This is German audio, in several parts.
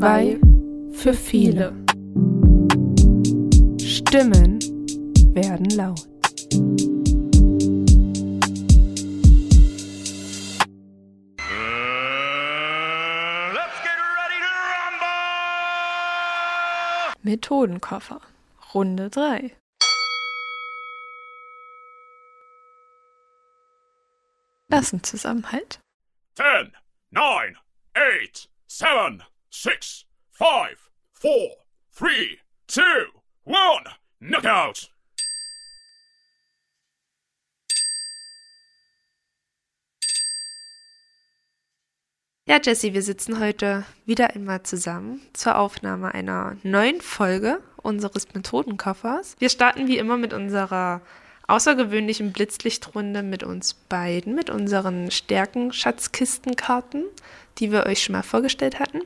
Zwei für viele. Stimmen werden laut. Methodenkoffer. Runde 3. Klassenzusammenhalt. 10, 9, 8, 7, 6, 5, 4, 3, 2, 1, Knockout! Ja, Jessie, wir sitzen heute wieder einmal zusammen zur Aufnahme einer neuen Folge unseres Methodenkoffers. Wir starten wie immer mit unserer außergewöhnlichen Blitzlichtrunde mit uns beiden, mit unseren Stärken-Schatzkistenkarten, die wir euch schon mal vorgestellt hatten.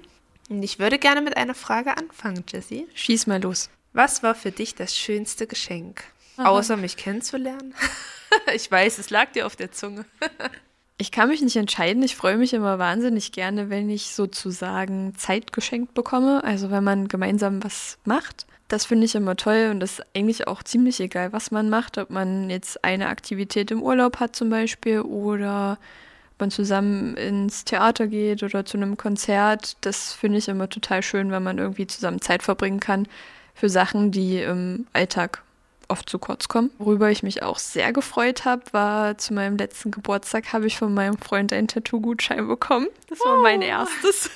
Und ich würde gerne mit einer Frage anfangen, Jessie. Schieß mal los. Was war für dich das schönste Geschenk? Aha. Außer mich kennenzulernen? ich weiß, es lag dir auf der Zunge. Ich kann mich nicht entscheiden. Ich freue mich immer wahnsinnig gerne, wenn ich sozusagen Zeit geschenkt bekomme. Also wenn man gemeinsam was macht. Das finde ich immer toll und das ist eigentlich auch ziemlich egal, was man macht. Ob man jetzt eine Aktivität im Urlaub hat zum Beispiel oder man zusammen ins Theater geht oder zu einem Konzert. Das finde ich immer total schön, wenn man irgendwie zusammen Zeit verbringen kann für Sachen, die im Alltag oft zu kurz kommen. Worüber ich mich auch sehr gefreut habe, war zu meinem letzten Geburtstag habe ich von meinem Freund einen Tattoo-Gutschein bekommen. Das war mein erstes.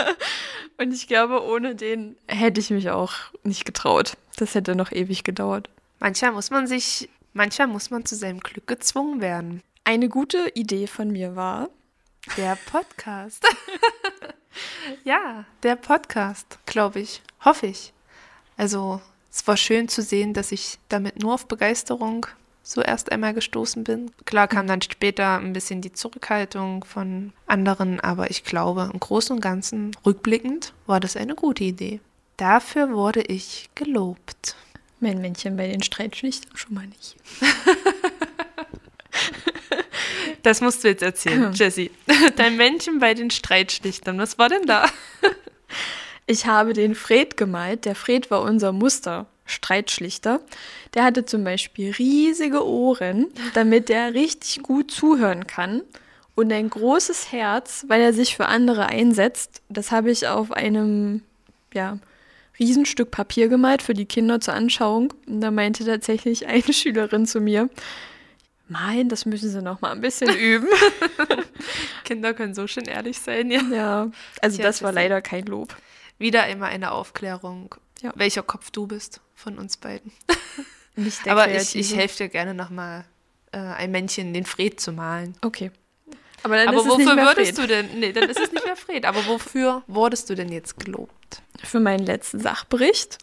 Und ich glaube, ohne den hätte ich mich auch nicht getraut. Das hätte noch ewig gedauert. Manchmal muss man sich, manchmal muss man zu seinem Glück gezwungen werden. Eine gute Idee von mir war, Der Podcast. ja, der Podcast, glaube ich. Hoffe ich. Also, es war schön zu sehen, dass ich damit nur auf Begeisterung so erst einmal gestoßen bin. Klar kam dann später ein bisschen die Zurückhaltung von anderen, aber ich glaube, im Großen und Ganzen, rückblickend, war das eine gute Idee. Dafür wurde ich gelobt. mein Männchen bei den Streitschlichtern schon mal nicht. Das musst du jetzt erzählen, Jessie. Dein Männchen bei den Streitschlichtern, was war denn da? Ich habe den Fred gemalt. Der Fred war unser Muster-Streitschlichter. Der hatte zum Beispiel riesige Ohren, damit er richtig gut zuhören kann. Und ein großes Herz, weil er sich für andere einsetzt. Das habe ich auf einem, ja, Riesenstück Papier gemalt für die Kinder zur Anschauung. Und da meinte tatsächlich eine Schülerin zu mir, Nein, das müssen sie noch mal ein bisschen üben. Kinder können so schön ehrlich sein, ja. ja, also das war leider kein Lob. Wieder immer eine Aufklärung, Ja. welcher Kopf du bist von uns beiden. Nicht der Aber ich, Kreative. ich helfe dir gerne nochmal, äh, ein Männchen, den Fred zu malen. Okay. Aber dann Aber ist es nicht wofür mehr würdest Fred. du denn, nee, dann ist es nicht mehr Fred, aber wofür wurdest du denn jetzt gelobt? Für meinen letzten Sachbericht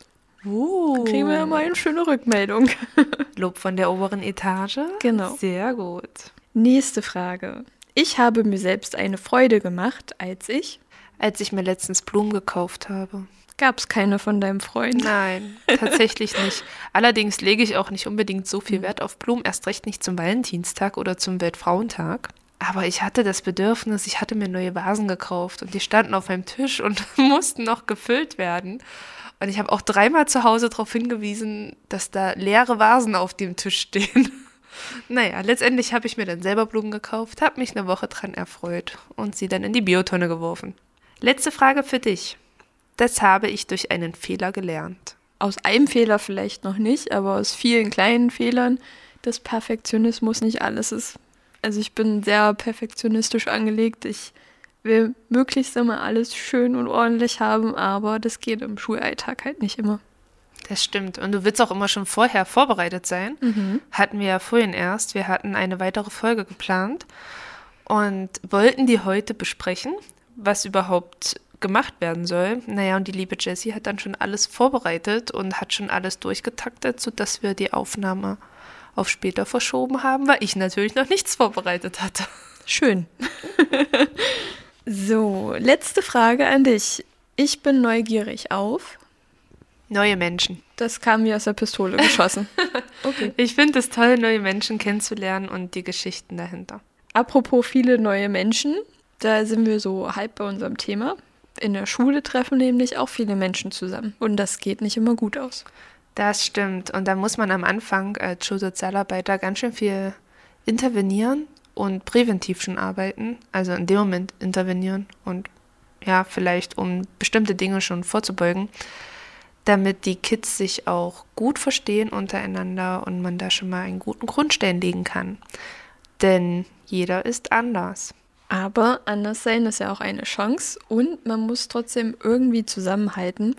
Uh. kriegen wir ja mal eine schöne Rückmeldung. Lob von der oberen Etage? Genau. Sehr gut. Nächste Frage. Ich habe mir selbst eine Freude gemacht, als ich. Als ich mir letztens Blumen gekauft habe. Gab es keine von deinem Freund? Nein, tatsächlich nicht. Allerdings lege ich auch nicht unbedingt so viel Wert auf Blumen, erst recht nicht zum Valentinstag oder zum Weltfrauentag. Aber ich hatte das Bedürfnis, ich hatte mir neue Vasen gekauft und die standen auf meinem Tisch und mussten noch gefüllt werden. Und ich habe auch dreimal zu Hause darauf hingewiesen, dass da leere Vasen auf dem Tisch stehen. Naja, letztendlich habe ich mir dann selber Blumen gekauft, habe mich eine Woche dran erfreut und sie dann in die Biotonne geworfen. Letzte Frage für dich. Das habe ich durch einen Fehler gelernt. Aus einem Fehler vielleicht noch nicht, aber aus vielen kleinen Fehlern, dass Perfektionismus nicht alles ist. Also ich bin sehr perfektionistisch angelegt. Ich will möglichst immer alles schön und ordentlich haben, aber das geht im Schulalltag halt nicht immer. Das stimmt. Und du willst auch immer schon vorher vorbereitet sein. Hatten wir ja vorhin erst. Wir hatten eine weitere Folge geplant und wollten die heute besprechen, was überhaupt gemacht werden soll. Naja, und die liebe Jessie hat dann schon alles vorbereitet und hat schon alles durchgetaktet, sodass wir die Aufnahme auf später verschoben haben, weil ich natürlich noch nichts vorbereitet hatte. Schön. so, letzte Frage an dich. Ich bin neugierig auf. Neue Menschen. Das kam mir aus der Pistole geschossen. Okay. Ich finde es toll, neue Menschen kennenzulernen und die Geschichten dahinter. Apropos viele neue Menschen, da sind wir so halb bei unserem Thema. In der Schule treffen nämlich auch viele Menschen zusammen und das geht nicht immer gut aus. Das stimmt. Und da muss man am Anfang als Schulsozialarbeiter ganz schön viel intervenieren und präventiv schon arbeiten. Also in dem Moment intervenieren und ja, vielleicht um bestimmte Dinge schon vorzubeugen, damit die Kids sich auch gut verstehen untereinander und man da schon mal einen guten Grundstein legen kann. Denn jeder ist anders. Aber anders sein ist ja auch eine Chance und man muss trotzdem irgendwie zusammenhalten.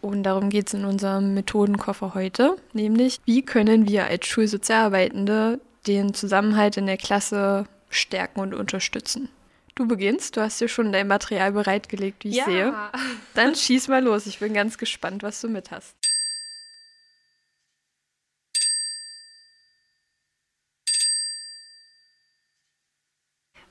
Und darum geht es in unserem Methodenkoffer heute, nämlich wie können wir als Schulsozialarbeitende den Zusammenhalt in der Klasse stärken und unterstützen. Du beginnst, du hast dir schon dein Material bereitgelegt, wie ich ja. sehe. Dann schieß mal los, ich bin ganz gespannt, was du mit hast.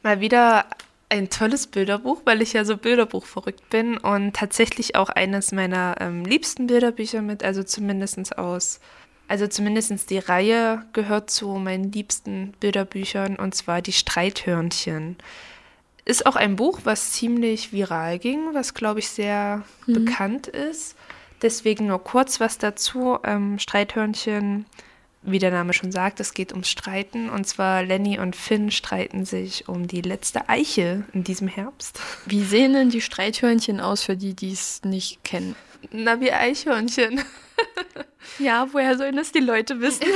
Mal wieder ein tolles Bilderbuch, weil ich ja so Bilderbuch verrückt bin und tatsächlich auch eines meiner ähm, liebsten Bilderbücher mit, also zumindest aus, also zumindest die Reihe gehört zu meinen liebsten Bilderbüchern und zwar die Streithörnchen. Ist auch ein Buch, was ziemlich viral ging, was glaube ich sehr mhm. bekannt ist. Deswegen nur kurz was dazu. Ähm, Streithörnchen wie der Name schon sagt, es geht ums Streiten. Und zwar Lenny und Finn streiten sich um die letzte Eiche in diesem Herbst. Wie sehen denn die Streithörnchen aus für die, die es nicht kennen? Na, wie Eichhörnchen. Ja, woher sollen das die Leute wissen?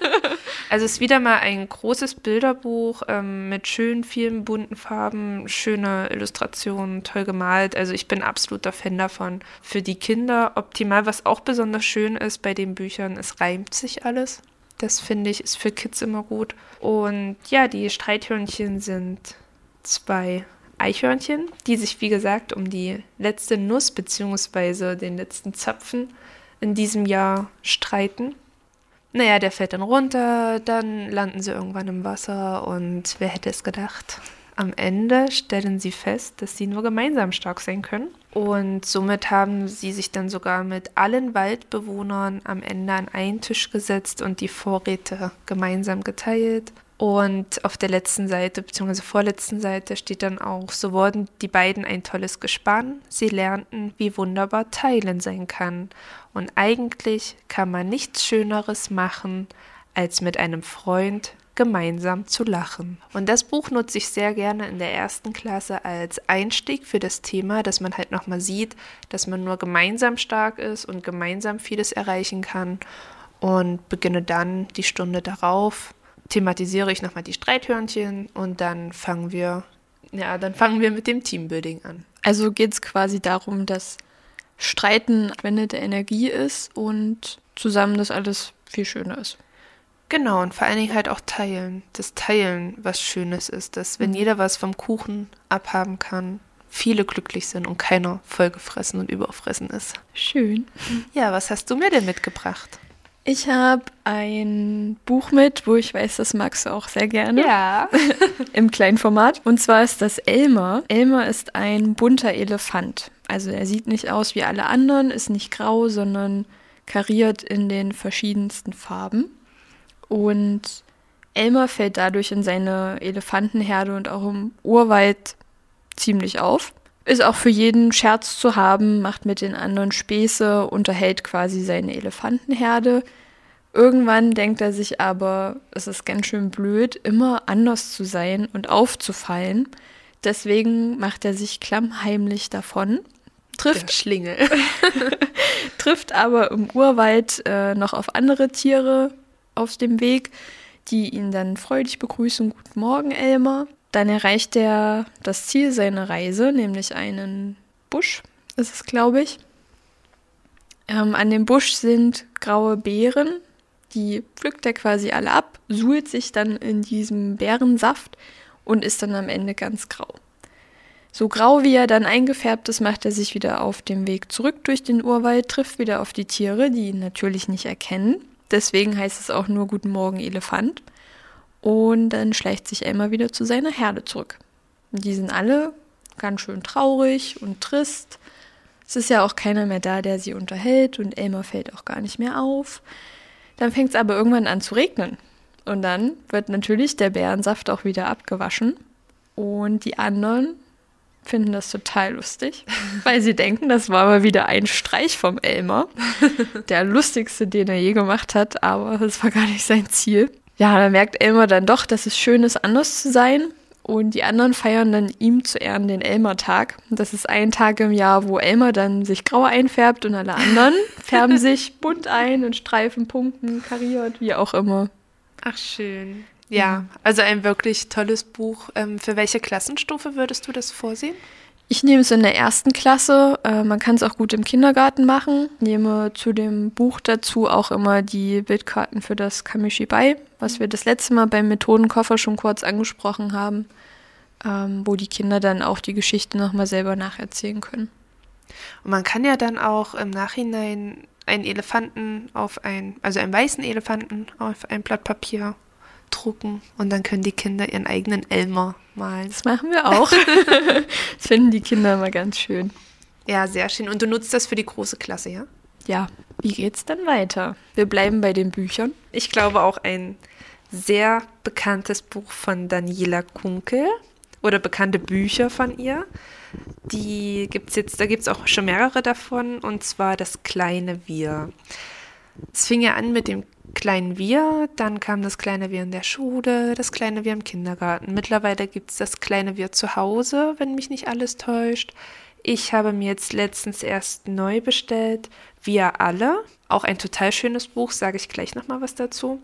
also es ist wieder mal ein großes Bilderbuch ähm, mit schönen, vielen bunten Farben, schöne Illustrationen, toll gemalt. Also ich bin absoluter Fan davon. Für die Kinder optimal. Was auch besonders schön ist bei den Büchern, es reimt sich alles. Das finde ich ist für Kids immer gut. Und ja, die Streithörnchen sind zwei Eichhörnchen, die sich wie gesagt um die letzte Nuss bzw. den letzten Zapfen in diesem Jahr streiten. Naja, der fällt dann runter, dann landen sie irgendwann im Wasser und wer hätte es gedacht? Am Ende stellen sie fest, dass sie nur gemeinsam stark sein können. Und somit haben sie sich dann sogar mit allen Waldbewohnern am Ende an einen Tisch gesetzt und die Vorräte gemeinsam geteilt. Und auf der letzten Seite, beziehungsweise vorletzten Seite, steht dann auch, so wurden die beiden ein tolles Gespann. Sie lernten, wie wunderbar Teilen sein kann. Und eigentlich kann man nichts Schöneres machen, als mit einem Freund gemeinsam zu lachen. Und das Buch nutze ich sehr gerne in der ersten Klasse als Einstieg für das Thema, dass man halt nochmal sieht, dass man nur gemeinsam stark ist und gemeinsam vieles erreichen kann. Und beginne dann die Stunde darauf thematisiere ich nochmal die Streithörnchen und dann fangen wir, ja, dann fangen wir mit dem Teambuilding an. Also geht es quasi darum, dass Streiten wendete Energie ist und zusammen das alles viel schöner ist. Genau, und vor allen Dingen halt auch teilen. Das Teilen was Schönes ist, dass wenn mhm. jeder was vom Kuchen abhaben kann, viele glücklich sind und keiner vollgefressen und überfressen ist. Schön. Ja, was hast du mir denn mitgebracht? Ich habe ein Buch mit, wo ich weiß, das magst du auch sehr gerne. Ja. Im kleinen Format. Und zwar ist das Elmer. Elmer ist ein bunter Elefant. Also er sieht nicht aus wie alle anderen, ist nicht grau, sondern kariert in den verschiedensten Farben. Und Elmer fällt dadurch in seine Elefantenherde und auch im Urwald ziemlich auf. Ist auch für jeden Scherz zu haben, macht mit den anderen Späße, unterhält quasi seine Elefantenherde. Irgendwann denkt er sich aber, es ist ganz schön blöd, immer anders zu sein und aufzufallen. Deswegen macht er sich klammheimlich davon. Trifft, Der Schlingel. trifft aber im Urwald äh, noch auf andere Tiere auf dem Weg, die ihn dann freudig begrüßen. Guten Morgen, Elmer. Dann erreicht er das Ziel seiner Reise, nämlich einen Busch, ist es, glaube ich. Ähm, an dem Busch sind graue Beeren, die pflückt er quasi alle ab, suhlt sich dann in diesem Beerensaft und ist dann am Ende ganz grau. So grau wie er dann eingefärbt ist, macht er sich wieder auf dem Weg zurück durch den Urwald, trifft wieder auf die Tiere, die ihn natürlich nicht erkennen. Deswegen heißt es auch nur Guten Morgen Elefant. Und dann schleicht sich Elmar wieder zu seiner Herde zurück. Die sind alle ganz schön traurig und trist. Es ist ja auch keiner mehr da, der sie unterhält und Elmar fällt auch gar nicht mehr auf. Dann fängt es aber irgendwann an zu regnen. Und dann wird natürlich der Bärensaft auch wieder abgewaschen. Und die anderen finden das total lustig, weil sie denken, das war mal wieder ein Streich vom Elmer. Der lustigste, den er je gemacht hat, aber das war gar nicht sein Ziel. Ja, da merkt Elmer dann doch, dass es schön ist, anders zu sein. Und die anderen feiern dann ihm zu Ehren den Elmer-Tag. Das ist ein Tag im Jahr, wo Elmer dann sich grau einfärbt und alle anderen färben sich bunt ein und Streifen, Punkten, kariert, wie auch immer. Ach, schön. Ja, also ein wirklich tolles Buch. Ähm, für welche Klassenstufe würdest du das vorsehen? Ich nehme es in der ersten Klasse. Äh, man kann es auch gut im Kindergarten machen. Ich nehme zu dem Buch dazu auch immer die Bildkarten für das Kamishibai, was wir das letzte Mal beim Methodenkoffer schon kurz angesprochen haben, ähm, wo die Kinder dann auch die Geschichte nochmal selber nacherzählen können. Und man kann ja dann auch im Nachhinein einen Elefanten auf ein, also einen weißen Elefanten auf ein Blatt Papier drucken und dann können die Kinder ihren eigenen Elmer malen. Das machen wir auch. das finden die Kinder immer ganz schön. Ja, sehr schön. Und du nutzt das für die große Klasse, ja? Ja. Wie geht's dann weiter? Wir bleiben bei den Büchern. Ich glaube auch ein sehr bekanntes Buch von Daniela Kunkel oder bekannte Bücher von ihr. Die gibt's jetzt, da gibt es auch schon mehrere davon, und zwar das kleine Wir. Es fing ja an mit dem kleinen Wir, dann kam das kleine Wir in der Schule, das kleine Wir im Kindergarten. Mittlerweile gibt es das kleine Wir zu Hause, wenn mich nicht alles täuscht. Ich habe mir jetzt letztens erst neu bestellt, Wir alle. Auch ein total schönes Buch, sage ich gleich nochmal was dazu.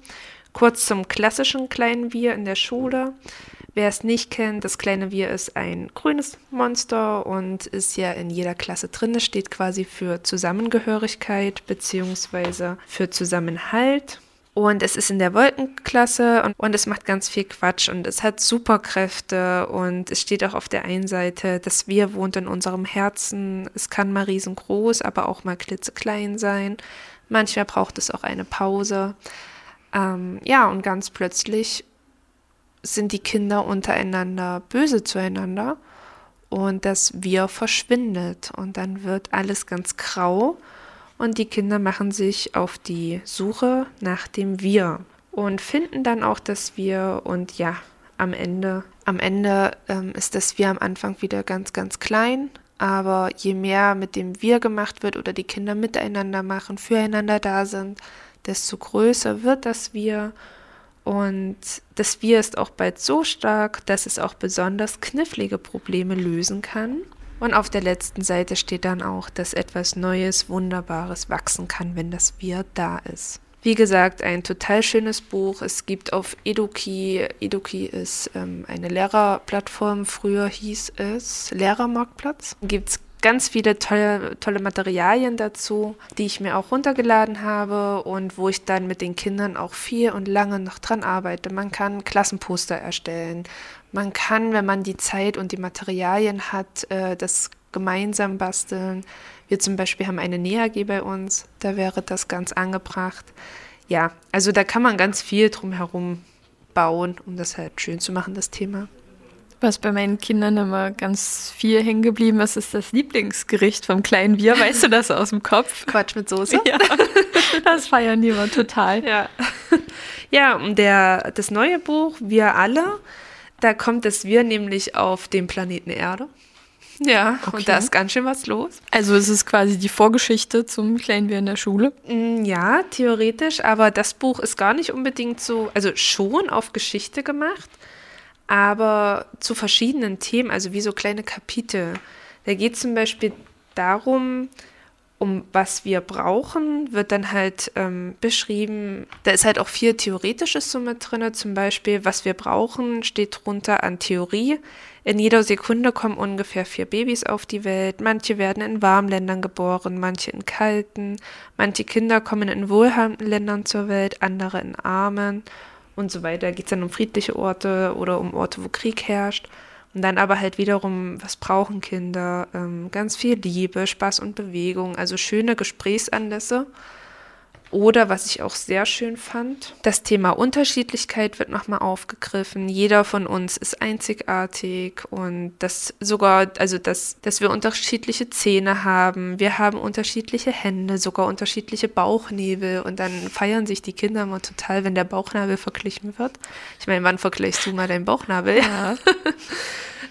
Kurz zum klassischen kleinen Wir in der Schule. Wer es nicht kennt, das kleine Wir ist ein grünes Monster und ist ja in jeder Klasse drin. Es steht quasi für Zusammengehörigkeit bzw. für Zusammenhalt. Und es ist in der Wolkenklasse und, und es macht ganz viel Quatsch und es hat Superkräfte und es steht auch auf der einen Seite, das Wir wohnt in unserem Herzen. Es kann mal riesengroß, aber auch mal klitzeklein sein. Manchmal braucht es auch eine Pause. Ähm, ja, und ganz plötzlich sind die Kinder untereinander böse zueinander und das Wir verschwindet und dann wird alles ganz grau und die Kinder machen sich auf die Suche nach dem Wir und finden dann auch das Wir und ja, am Ende, am Ende ähm, ist das Wir am Anfang wieder ganz, ganz klein, aber je mehr mit dem Wir gemacht wird oder die Kinder miteinander machen, füreinander da sind, desto größer wird das Wir und das Wir ist auch bald so stark, dass es auch besonders knifflige Probleme lösen kann. Und auf der letzten Seite steht dann auch, dass etwas Neues, Wunderbares wachsen kann, wenn das Wir da ist. Wie gesagt, ein total schönes Buch. Es gibt auf Eduki, Eduki ist ähm, eine Lehrerplattform, früher hieß es Lehrermarktplatz. Gibt es ganz viele tolle, tolle Materialien dazu, die ich mir auch runtergeladen habe und wo ich dann mit den Kindern auch viel und lange noch dran arbeite. Man kann Klassenposter erstellen. Man kann, wenn man die Zeit und die Materialien hat, äh, das gemeinsam basteln. Wir zum Beispiel haben eine NEAG bei uns, da wäre das ganz angebracht. Ja, also da kann man ganz viel drum herum bauen, um das halt schön zu machen, das Thema. Was bei meinen Kindern immer ganz viel hängen geblieben ist, ist das Lieblingsgericht vom kleinen Bier. Weißt du das aus dem Kopf? Quatsch mit Soße? Ja, das feiern die immer total. Ja, ja und der, das neue Buch, Wir alle, da kommt das Wir nämlich auf dem Planeten Erde. Ja, okay. und da ist ganz schön was los. Also es ist quasi die Vorgeschichte zum kleinen Wir in der Schule? Mm, ja, theoretisch, aber das Buch ist gar nicht unbedingt so, also schon auf Geschichte gemacht, aber zu verschiedenen Themen, also wie so kleine Kapitel. Da geht es zum Beispiel darum, um was wir brauchen, wird dann halt ähm, beschrieben. Da ist halt auch viel Theoretisches so mit drin. Zum Beispiel, was wir brauchen, steht drunter an Theorie. In jeder Sekunde kommen ungefähr vier Babys auf die Welt. Manche werden in warmen Ländern geboren, manche in kalten. Manche Kinder kommen in wohlhabenden Ländern zur Welt, andere in armen und so weiter. Geht es dann um friedliche Orte oder um Orte, wo Krieg herrscht. Und dann aber halt wiederum, was brauchen Kinder? Ähm, ganz viel Liebe, Spaß und Bewegung, also schöne Gesprächsanlässe. Oder was ich auch sehr schön fand, das Thema Unterschiedlichkeit wird nochmal aufgegriffen. Jeder von uns ist einzigartig und das sogar, also dass, dass wir unterschiedliche Zähne haben, wir haben unterschiedliche Hände, sogar unterschiedliche Bauchnebel und dann feiern sich die Kinder immer total, wenn der Bauchnabel verglichen wird. Ich meine, wann vergleichst du mal deinen Bauchnabel? Ja.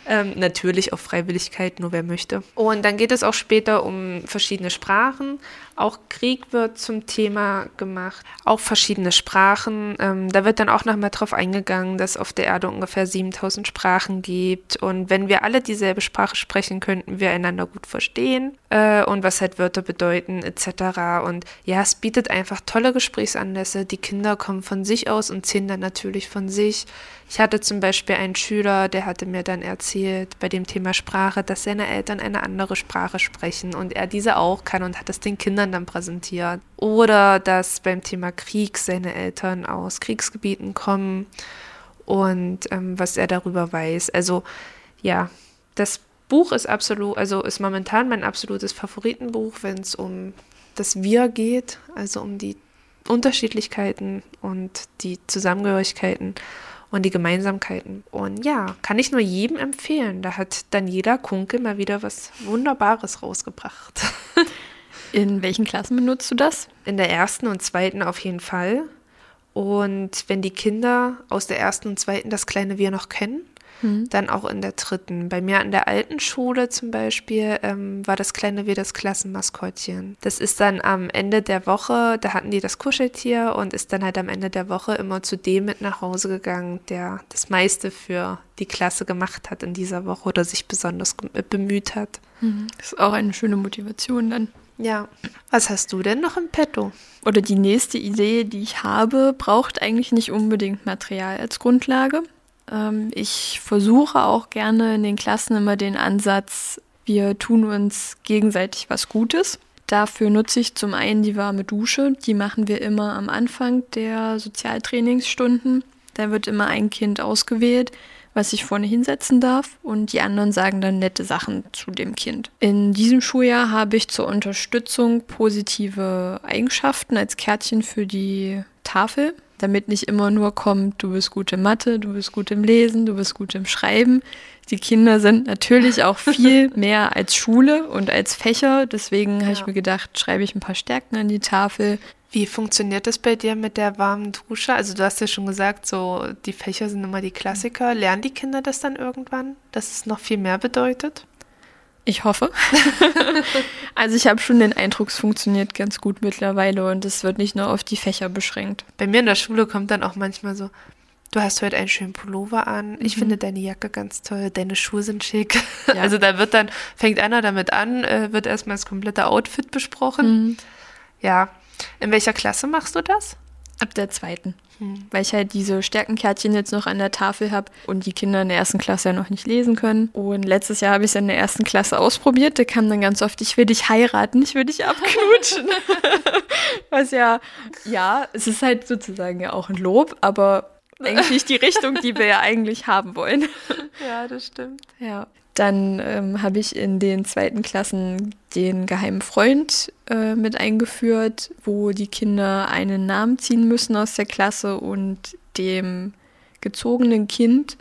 Ähm, natürlich auf Freiwilligkeit, nur wer möchte. Und dann geht es auch später um verschiedene Sprachen. Auch Krieg wird zum Thema gemacht. Auch verschiedene Sprachen. Ähm, da wird dann auch nochmal drauf eingegangen, dass auf der Erde ungefähr 7000 Sprachen gibt. Und wenn wir alle dieselbe Sprache sprechen, könnten wir einander gut verstehen. Äh, und was halt Wörter bedeuten, etc. Und ja, es bietet einfach tolle Gesprächsanlässe. Die Kinder kommen von sich aus und ziehen dann natürlich von sich. Ich hatte zum Beispiel einen Schüler, der hatte mir dann erzählt bei dem Thema Sprache, dass seine Eltern eine andere Sprache sprechen und er diese auch kann und hat es den Kindern dann präsentiert. Oder dass beim Thema Krieg seine Eltern aus Kriegsgebieten kommen und ähm, was er darüber weiß. Also ja, das Buch ist absolut, also ist momentan mein absolutes Favoritenbuch, wenn es um das Wir geht, also um die Unterschiedlichkeiten und die Zusammengehörigkeiten und die Gemeinsamkeiten. Und ja, kann ich nur jedem empfehlen. Da hat Daniela Kunke mal wieder was Wunderbares rausgebracht. In welchen Klassen benutzt du das? In der ersten und zweiten auf jeden Fall. Und wenn die Kinder aus der ersten und zweiten das kleine Wir noch kennen, Mhm. Dann auch in der dritten. Bei mir an der alten Schule zum Beispiel ähm, war das kleine Wir das Klassenmaskottchen. Das ist dann am Ende der Woche, da hatten die das Kuscheltier und ist dann halt am Ende der Woche immer zu dem mit nach Hause gegangen, der das meiste für die Klasse gemacht hat in dieser Woche oder sich besonders äh, bemüht hat. Mhm. Das ist auch eine schöne Motivation dann. Ja. Was hast du denn noch im Petto? Oder die nächste Idee, die ich habe, braucht eigentlich nicht unbedingt Material als Grundlage. Ähm, ich versuche auch gerne in den Klassen immer den Ansatz, wir tun uns gegenseitig was Gutes. Dafür nutze ich zum einen die warme Dusche. Die machen wir immer am Anfang der Sozialtrainingsstunden. Da wird immer ein Kind ausgewählt, was sich vorne hinsetzen darf und die anderen sagen dann nette Sachen zu dem Kind. In diesem Schuljahr habe ich zur Unterstützung positive Eigenschaften als Kärtchen für die Tafel damit nicht immer nur kommt, du bist gut in Mathe, du bist gut im Lesen, du bist gut im Schreiben. Die Kinder sind natürlich auch viel mehr als Schule und als Fächer. Deswegen ja. habe ich mir gedacht, schreibe ich ein paar Stärken an die Tafel. Wie funktioniert das bei dir mit der warmen Dusche? Also du hast ja schon gesagt, so die Fächer sind immer die Klassiker. Lernen die Kinder das dann irgendwann, dass es noch viel mehr bedeutet? Ich hoffe. also ich habe schon den Eindruck, es funktioniert ganz gut mittlerweile und es wird nicht nur auf die Fächer beschränkt. Bei mir in der Schule kommt dann auch manchmal so, du hast heute einen schönen Pullover an, ich mhm. finde deine Jacke ganz toll, deine Schuhe sind schick. Ja. Also da wird dann, fängt einer damit an, äh, wird erstmal das komplette Outfit besprochen. Mhm. Ja. In welcher Klasse machst du das? Ab der zweiten. Hm. Weil ich halt diese Stärkenkärtchen jetzt noch an der Tafel habe und die Kinder in der ersten Klasse ja noch nicht lesen können. Und letztes Jahr habe ich es in der ersten Klasse ausprobiert. Da kam dann ganz oft, ich will dich heiraten, ich will dich abknutschen. Was ja, ja, es ist halt sozusagen ja auch ein Lob, aber eigentlich nicht die Richtung, die wir ja eigentlich haben wollen. Ja, das stimmt. Ja. Dann ähm, habe ich in den zweiten Klassen den geheimen Freund äh, mit eingeführt, wo die Kinder einen Namen ziehen müssen aus der Klasse und dem gezogenen Kind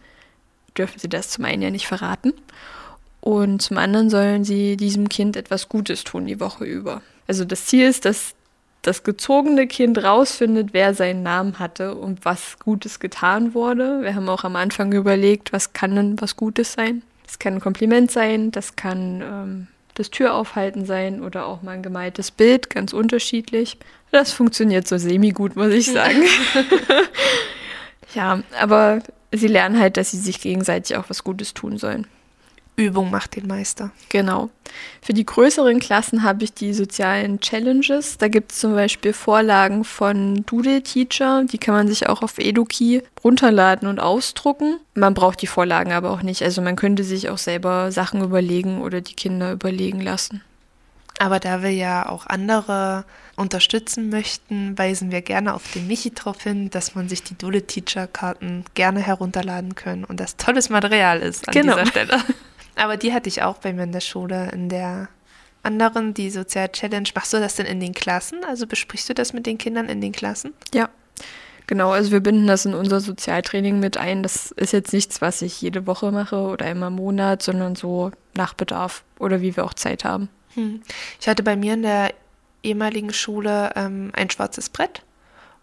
dürfen sie das zum einen ja nicht verraten und zum anderen sollen sie diesem Kind etwas Gutes tun die Woche über. Also das Ziel ist, dass das gezogene Kind rausfindet, wer seinen Namen hatte und was Gutes getan wurde. Wir haben auch am Anfang überlegt, was kann denn was Gutes sein. Das kann ein Kompliment sein, das kann ähm, das Türaufhalten sein oder auch mal ein gemaltes Bild, ganz unterschiedlich. Das funktioniert so semi-gut, muss ich sagen. ja, aber sie lernen halt, dass sie sich gegenseitig auch was Gutes tun sollen. Übung macht den Meister. Genau. Für die größeren Klassen habe ich die sozialen Challenges. Da gibt es zum Beispiel Vorlagen von Doodle Teacher. Die kann man sich auch auf Eduki runterladen und ausdrucken. Man braucht die Vorlagen aber auch nicht. Also man könnte sich auch selber Sachen überlegen oder die Kinder überlegen lassen. Aber da wir ja auch andere unterstützen möchten, weisen wir gerne auf den Michi darauf hin, dass man sich die Dole Teacher Karten gerne herunterladen können und das tolles Material ist an genau. dieser Stelle. Aber die hatte ich auch bei mir in der Schule, in der anderen, die Sozial-Challenge. Machst du das denn in den Klassen? Also besprichst du das mit den Kindern in den Klassen? Ja. Genau, also wir binden das in unser Sozialtraining mit ein. Das ist jetzt nichts, was ich jede Woche mache oder immer im Monat, sondern so nach Bedarf oder wie wir auch Zeit haben. Hm. Ich hatte bei mir in der ehemaligen Schule ähm, ein schwarzes Brett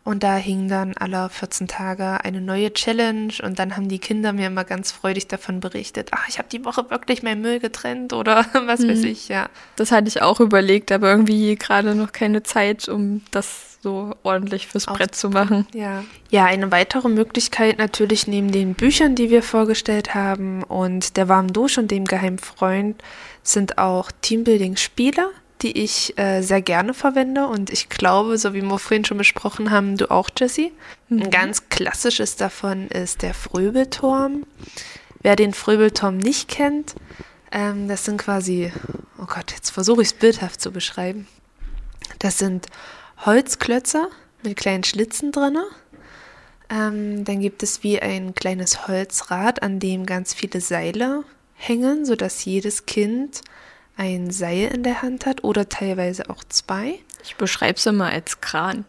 Und da hing dann alle 14 Tage eine neue Challenge und dann haben die Kinder mir immer ganz freudig davon berichtet, ach, ich habe die Woche wirklich meinen Müll getrennt oder was mhm. weiß ich, ja. Das hatte ich auch überlegt, aber irgendwie gerade noch keine Zeit, um das so ordentlich fürs Brett zu machen. Ja. ja, eine weitere Möglichkeit natürlich neben den Büchern, die wir vorgestellt haben und der warmen Dusche und dem geheimen Freund sind auch Teambuilding-Spiele die ich äh, sehr gerne verwende und ich glaube, so wie wir vorhin schon besprochen haben, du auch, Jessie. Mhm. Ein ganz klassisches davon ist der Fröbelturm. Wer den Fröbelturm nicht kennt, ähm, das sind quasi, oh Gott, jetzt versuche ich es bildhaft zu beschreiben. Das sind Holzklötze mit kleinen Schlitzen drin. Ähm, dann gibt es wie ein kleines Holzrad, an dem ganz viele Seile hängen, sodass jedes Kind ein Seil in der Hand hat oder teilweise auch zwei. Ich beschreibe es immer als Kran.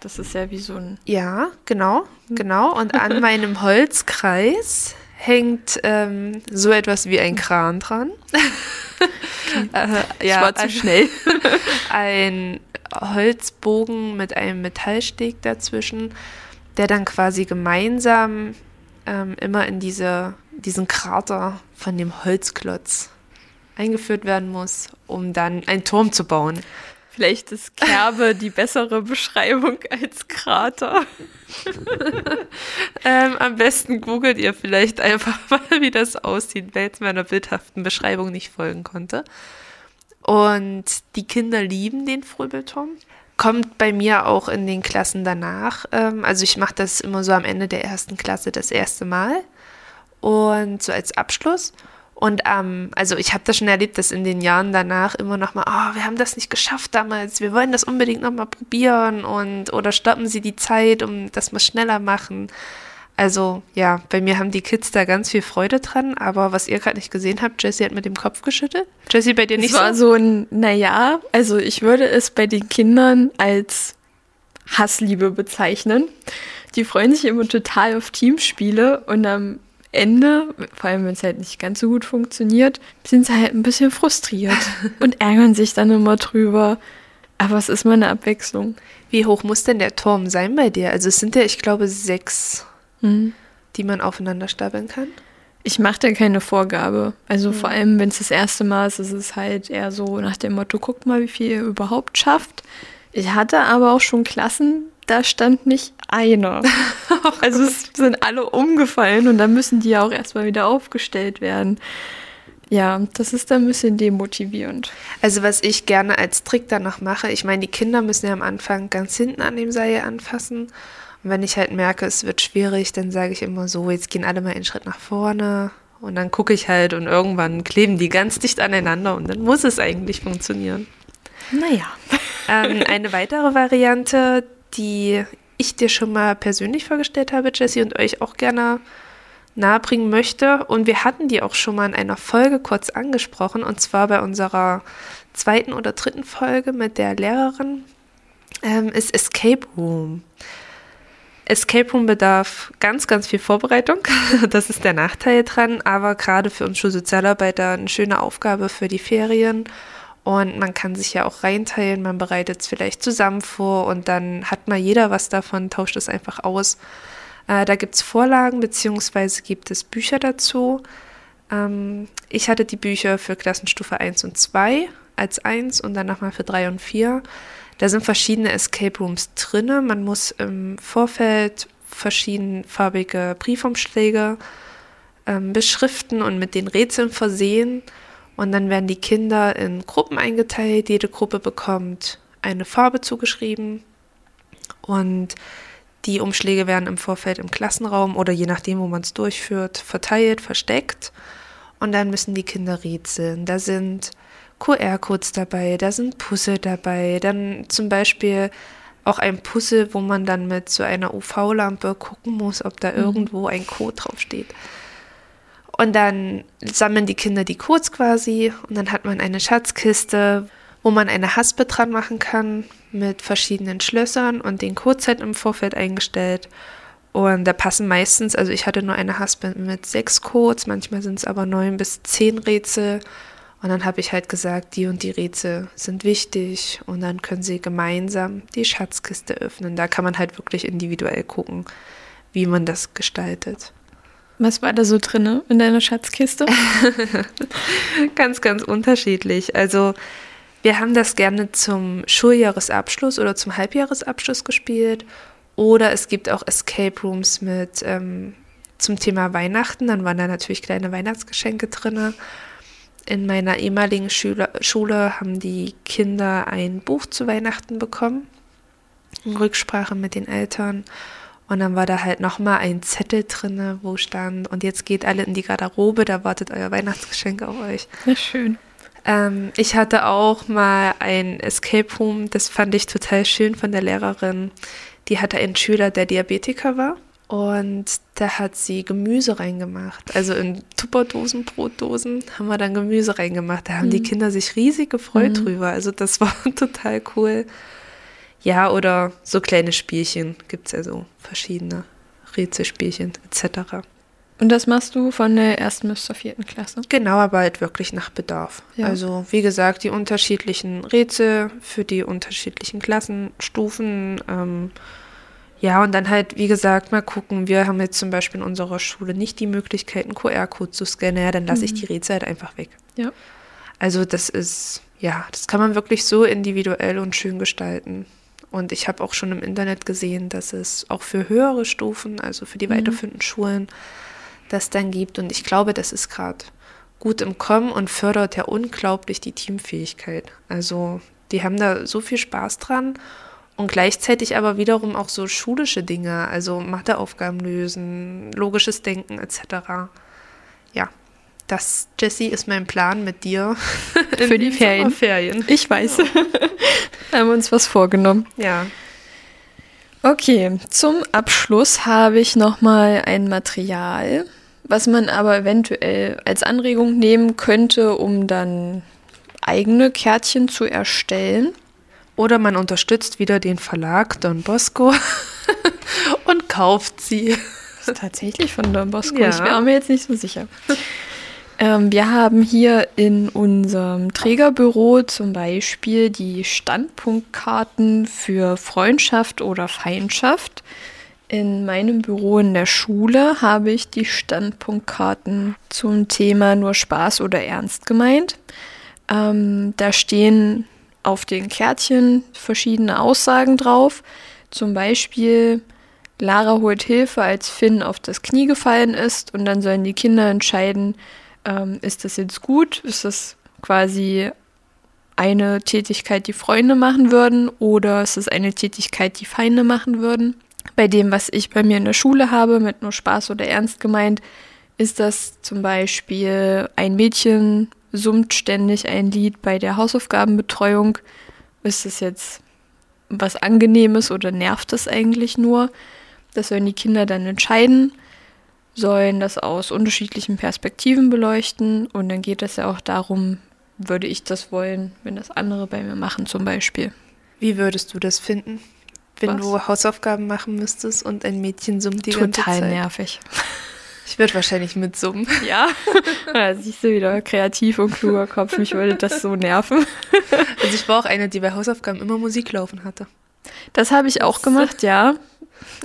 Das ist ja wie so ein. Ja, genau, genau. Und an meinem Holzkreis hängt ähm, so etwas wie ein Kran dran. äh, ja, war zu schnell. ein Holzbogen mit einem Metallsteg dazwischen, der dann quasi gemeinsam ähm, immer in diese, diesen Krater von dem Holzklotz eingeführt werden muss, um dann einen Turm zu bauen. Vielleicht ist Kerbe die bessere Beschreibung als Krater. ähm, am besten googelt ihr vielleicht einfach mal, wie das aussieht, wer jetzt meiner bildhaften Beschreibung nicht folgen konnte. Und die Kinder lieben den Fröbelturm. Kommt bei mir auch in den Klassen danach. Ähm, also ich mache das immer so am Ende der ersten Klasse das erste Mal. Und so als Abschluss. Und ähm, also ich habe das schon erlebt, dass in den Jahren danach immer noch mal, oh, wir haben das nicht geschafft damals, wir wollen das unbedingt noch mal probieren und oder stoppen Sie die Zeit, um das mal schneller machen. Also ja, bei mir haben die Kids da ganz viel Freude dran, aber was ihr gerade nicht gesehen habt, Jessie hat mit dem Kopf geschüttelt. Jessie, bei dir nicht es war so? so ein, naja, also ich würde es bei den Kindern als Hassliebe bezeichnen. Die freuen sich immer total auf Teamspiele und am Ende, vor allem wenn es halt nicht ganz so gut funktioniert, sind sie halt ein bisschen frustriert und ärgern sich dann immer drüber. Aber es ist mal eine Abwechslung. Wie hoch muss denn der Turm sein bei dir? Also es sind ja, ich glaube, sechs, mhm. die man aufeinander stapeln kann. Ich mache da keine Vorgabe. Also mhm. vor allem, wenn es das erste Mal ist, ist es halt eher so nach dem Motto, guckt mal, wie viel ihr überhaupt schafft. Ich hatte aber auch schon Klassen, da stand nicht einer. also es sind alle umgefallen und dann müssen die ja auch erstmal wieder aufgestellt werden. Ja, das ist dann ein bisschen demotivierend. Also was ich gerne als Trick dann noch mache, ich meine, die Kinder müssen ja am Anfang ganz hinten an dem Seil anfassen. Und wenn ich halt merke, es wird schwierig, dann sage ich immer so, jetzt gehen alle mal einen Schritt nach vorne. Und dann gucke ich halt und irgendwann kleben die ganz dicht aneinander und dann muss es eigentlich funktionieren. Naja. Ähm, eine weitere Variante, die ich dir schon mal persönlich vorgestellt habe, Jessie, und euch auch gerne nahebringen möchte. Und wir hatten die auch schon mal in einer Folge kurz angesprochen, und zwar bei unserer zweiten oder dritten Folge mit der Lehrerin, ähm, ist Escape Room. Escape Room bedarf ganz, ganz viel Vorbereitung. Das ist der Nachteil dran, aber gerade für uns Schulsozialarbeiter eine schöne Aufgabe für die Ferien und man kann sich ja auch reinteilen, man bereitet es vielleicht zusammen vor und dann hat mal jeder was davon, tauscht es einfach aus. Äh, da gibt es Vorlagen beziehungsweise gibt es Bücher dazu. Ähm, ich hatte die Bücher für Klassenstufe 1 und 2 als 1 und dann nochmal für 3 und 4. Da sind verschiedene Escape Rooms drinne. Man muss im Vorfeld verschiedenfarbige Briefumschläge ähm, beschriften und mit den Rätseln versehen. Und dann werden die Kinder in Gruppen eingeteilt. Jede Gruppe bekommt eine Farbe zugeschrieben. Und die Umschläge werden im Vorfeld im Klassenraum oder je nachdem, wo man es durchführt, verteilt, versteckt. Und dann müssen die Kinder rätseln. Da sind QR-Codes dabei, da sind Puzzle dabei, dann zum Beispiel auch ein Puzzle, wo man dann mit so einer UV-Lampe gucken muss, ob da mhm. irgendwo ein Code draufsteht. Und dann sammeln die Kinder die Codes quasi und dann hat man eine Schatzkiste, wo man eine Haspe dran machen kann mit verschiedenen Schlössern und den Codeset im Vorfeld eingestellt. Und da passen meistens, also ich hatte nur eine Haspe mit sechs Codes, manchmal sind es aber neun bis zehn Rätsel. Und dann habe ich halt gesagt, die und die Rätsel sind wichtig und dann können sie gemeinsam die Schatzkiste öffnen. Da kann man halt wirklich individuell gucken, wie man das gestaltet. Was war da so drin in deiner Schatzkiste? ganz, ganz unterschiedlich. Also wir haben das gerne zum Schuljahresabschluss oder zum Halbjahresabschluss gespielt. Oder es gibt auch Escape Rooms mit ähm, zum Thema Weihnachten. Dann waren da natürlich kleine Weihnachtsgeschenke drin. In meiner ehemaligen Schule, Schule haben die Kinder ein Buch zu Weihnachten bekommen. In Rücksprache mit den Eltern. Und dann war da halt nochmal ein Zettel drin, wo stand, und jetzt geht alle in die Garderobe, da wartet euer Weihnachtsgeschenk auf euch. Ja, schön. Ähm, ich hatte auch mal ein Escape Room, das fand ich total schön von der Lehrerin. Die hatte einen Schüler, der Diabetiker war. Und da hat sie Gemüse reingemacht. Also in Tupperdosen, Brotdosen haben wir dann Gemüse reingemacht. Da haben mhm. die Kinder sich riesig gefreut mhm. drüber. Also das war total cool. Ja, oder so kleine Spielchen gibt es ja so verschiedene Rätselspielchen etc. Und das machst du von der ersten bis zur vierten Klasse? Genau, aber halt wirklich nach Bedarf. Ja. Also wie gesagt, die unterschiedlichen Rätsel für die unterschiedlichen Klassenstufen. Ähm, ja, und dann halt, wie gesagt, mal gucken. Wir haben jetzt zum Beispiel in unserer Schule nicht die Möglichkeit, einen QR-Code zu scannen. Ja, dann lasse mhm. ich die Rätsel halt einfach weg. Ja. Also das ist, ja, das kann man wirklich so individuell und schön gestalten. Und ich habe auch schon im Internet gesehen, dass es auch für höhere Stufen, also für die mhm. weiterführenden Schulen, das dann gibt. Und ich glaube, das ist gerade gut im Kommen und fördert ja unglaublich die Teamfähigkeit. Also die haben da so viel Spaß dran und gleichzeitig aber wiederum auch so schulische Dinge, also Matheaufgaben lösen, logisches Denken etc. Ja, das, Jessie, ist mein Plan mit dir. Für die Ferien. Ferien. Ich weiß. haben wir uns was vorgenommen. Ja. Okay, zum Abschluss habe ich nochmal ein Material, was man aber eventuell als Anregung nehmen könnte, um dann eigene Kärtchen zu erstellen. Oder man unterstützt wieder den Verlag Don Bosco und kauft sie. Das ist tatsächlich von Don Bosco. Ja. Ich wäre mir jetzt nicht so sicher. Ähm, wir haben hier in unserem Trägerbüro zum Beispiel die Standpunktkarten für Freundschaft oder Feindschaft. In meinem Büro in der Schule habe ich die Standpunktkarten zum Thema nur Spaß oder Ernst gemeint. Ähm, da stehen auf den Kärtchen verschiedene Aussagen drauf. Zum Beispiel, Lara holt Hilfe, als Finn auf das Knie gefallen ist. Und dann sollen die Kinder entscheiden, ähm, ist das jetzt gut? Ist das quasi eine Tätigkeit, die Freunde machen würden? Oder ist es eine Tätigkeit, die Feinde machen würden? Bei dem, was ich bei mir in der Schule habe, mit nur Spaß oder Ernst gemeint, ist das zum Beispiel ein Mädchen summt ständig ein Lied bei der Hausaufgabenbetreuung. Ist es jetzt was Angenehmes oder nervt es eigentlich nur? Das sollen die Kinder dann entscheiden, sollen das aus unterschiedlichen Perspektiven beleuchten und dann geht es ja auch darum, würde ich das wollen, wenn das andere bei mir machen zum Beispiel. Wie würdest du das finden, wenn was? du Hausaufgaben machen müsstest und ein Mädchen summt die Total ganze Zeit? Total nervig. Ich würde wahrscheinlich mitsummen. Ja. da siehst du wieder, kreativ und kluger Kopf. Mich würde das so nerven. Also ich war auch eine, die bei Hausaufgaben immer Musik laufen hatte. Das habe ich auch gemacht, ja.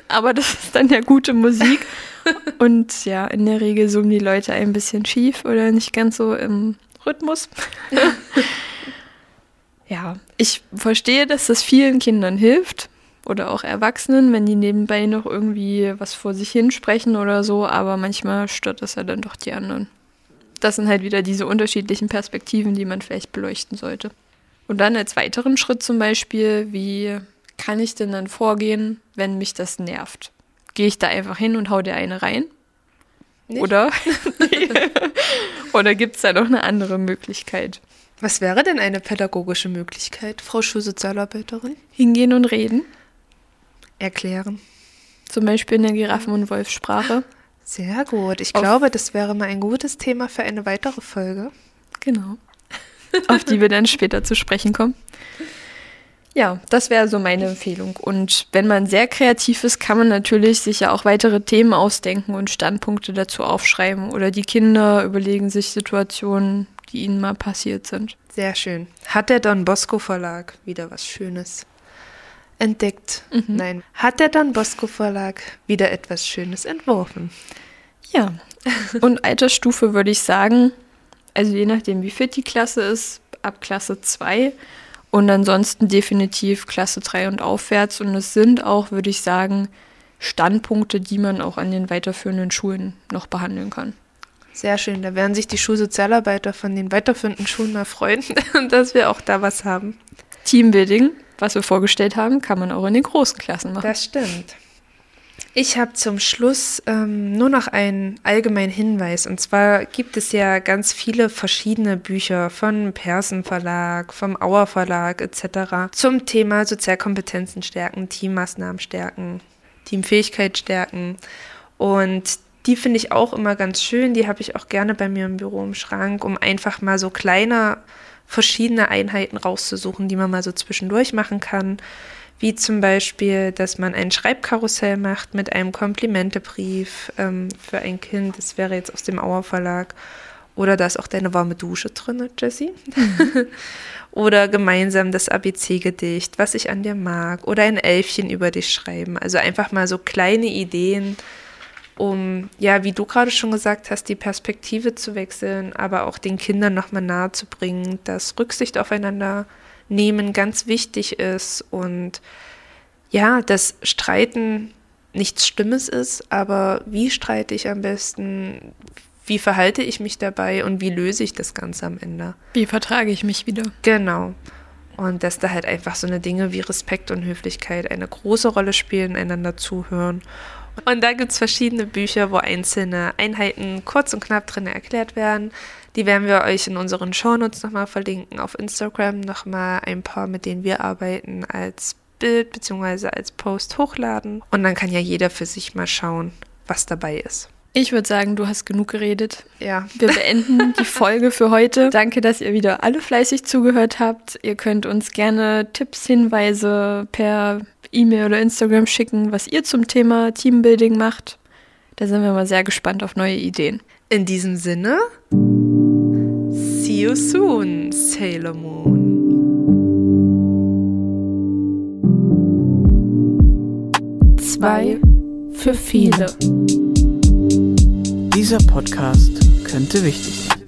Aber das ist dann ja gute Musik. Und ja, in der Regel summen die Leute ein bisschen schief oder nicht ganz so im Rhythmus. ja, ich verstehe, dass das vielen Kindern hilft oder auch Erwachsenen, wenn die nebenbei noch irgendwie was vor sich hinsprechen oder so, aber manchmal stört das ja dann doch die anderen. Das sind halt wieder diese unterschiedlichen Perspektiven, die man vielleicht beleuchten sollte. Und dann als weiteren Schritt zum Beispiel, wie kann ich denn dann vorgehen, wenn mich das nervt? Gehe ich da einfach hin und hau dir eine rein? Nicht? Oder? Oder gibt es da noch eine andere Möglichkeit? Was wäre denn eine pädagogische Möglichkeit, Frau Schulsozialarbeiterin? Hingehen und reden erklären. Zum Beispiel in der Giraffen- und Wolfssprache. Sehr gut. Ich Auf glaube, das wäre mal ein gutes Thema für eine weitere Folge. Genau. Auf die wir dann später zu sprechen kommen. Ja, das wäre so meine Empfehlung. Und wenn man sehr kreativ ist, kann man natürlich sich ja auch weitere Themen ausdenken und Standpunkte dazu aufschreiben. Oder die Kinder überlegen sich Situationen, die ihnen mal passiert sind. Sehr schön. Hat der Don Bosco Verlag wieder was Schönes entdeckt? Mhm. Nein. Hat der Don Bosco Verlag wieder etwas Schönes entworfen? Ja. Und Altersstufe würde ich sagen, also je nachdem, wie fit die Klasse ist, ab Klasse 2 und ansonsten definitiv Klasse 3 und aufwärts. Und es sind auch, würde ich sagen, Standpunkte, die man auch an den weiterführenden Schulen noch behandeln kann. Sehr schön. Da werden sich die Schulsozialarbeiter von den weiterführenden Schulen mal freuen, dass wir auch da was haben. Teambuilding, was wir vorgestellt haben, kann man auch in den großen Klassen machen. Das stimmt. Ich habe zum Schluss ähm, nur noch einen allgemeinen Hinweis. Und zwar gibt es ja ganz viele verschiedene Bücher von Persen Verlag, vom Auer Verlag etc. zum Thema Sozialkompetenzen stärken, Teammaßnahmen stärken, Teamfähigkeit stärken. Und die finde ich auch immer ganz schön. Die habe ich auch gerne bei mir im Büro im Schrank, um einfach mal so kleine verschiedene Einheiten rauszusuchen, die man mal so zwischendurch machen kann wie zum Beispiel, dass man ein Schreibkarussell macht mit einem Komplimentebrief ähm, für ein Kind. Das wäre jetzt aus dem Auer Verlag. Oder da ist auch deine warme Dusche drin, Jessie. Oder gemeinsam das ABC-Gedicht, was ich an dir mag. Oder ein Elfchen über dich schreiben. Also einfach mal so kleine Ideen, um, ja, wie du gerade schon gesagt hast, die Perspektive zu wechseln, aber auch den Kindern nochmal nahe zu bringen, dass Rücksicht aufeinander nehmen ganz wichtig ist und ja, dass Streiten nichts Stimmes ist, aber wie streite ich am besten? Wie verhalte ich mich dabei und wie löse ich das Ganze am Ende? Wie vertrage ich mich wieder? Genau. Und dass da halt einfach so eine Dinge wie Respekt und Höflichkeit eine große Rolle spielen, einander zuhören. Und da gibt es verschiedene Bücher, wo einzelne Einheiten kurz und knapp drin erklärt werden. Die werden wir euch in unseren Shownotes nochmal verlinken, auf Instagram nochmal ein paar, mit denen wir arbeiten, als Bild bzw. als Post hochladen. Und dann kann ja jeder für sich mal schauen, was dabei ist. Ich würde sagen, du hast genug geredet. Ja. Wir beenden die Folge für heute. Danke, dass ihr wieder alle fleißig zugehört habt. Ihr könnt uns gerne Tipps, Hinweise per E-Mail oder Instagram schicken, was ihr zum Thema Teambuilding macht. Da sind wir mal sehr gespannt auf neue Ideen. In diesem Sinne, see you soon, Sailor Moon. Zwei für viele. Dieser Podcast könnte wichtig sein.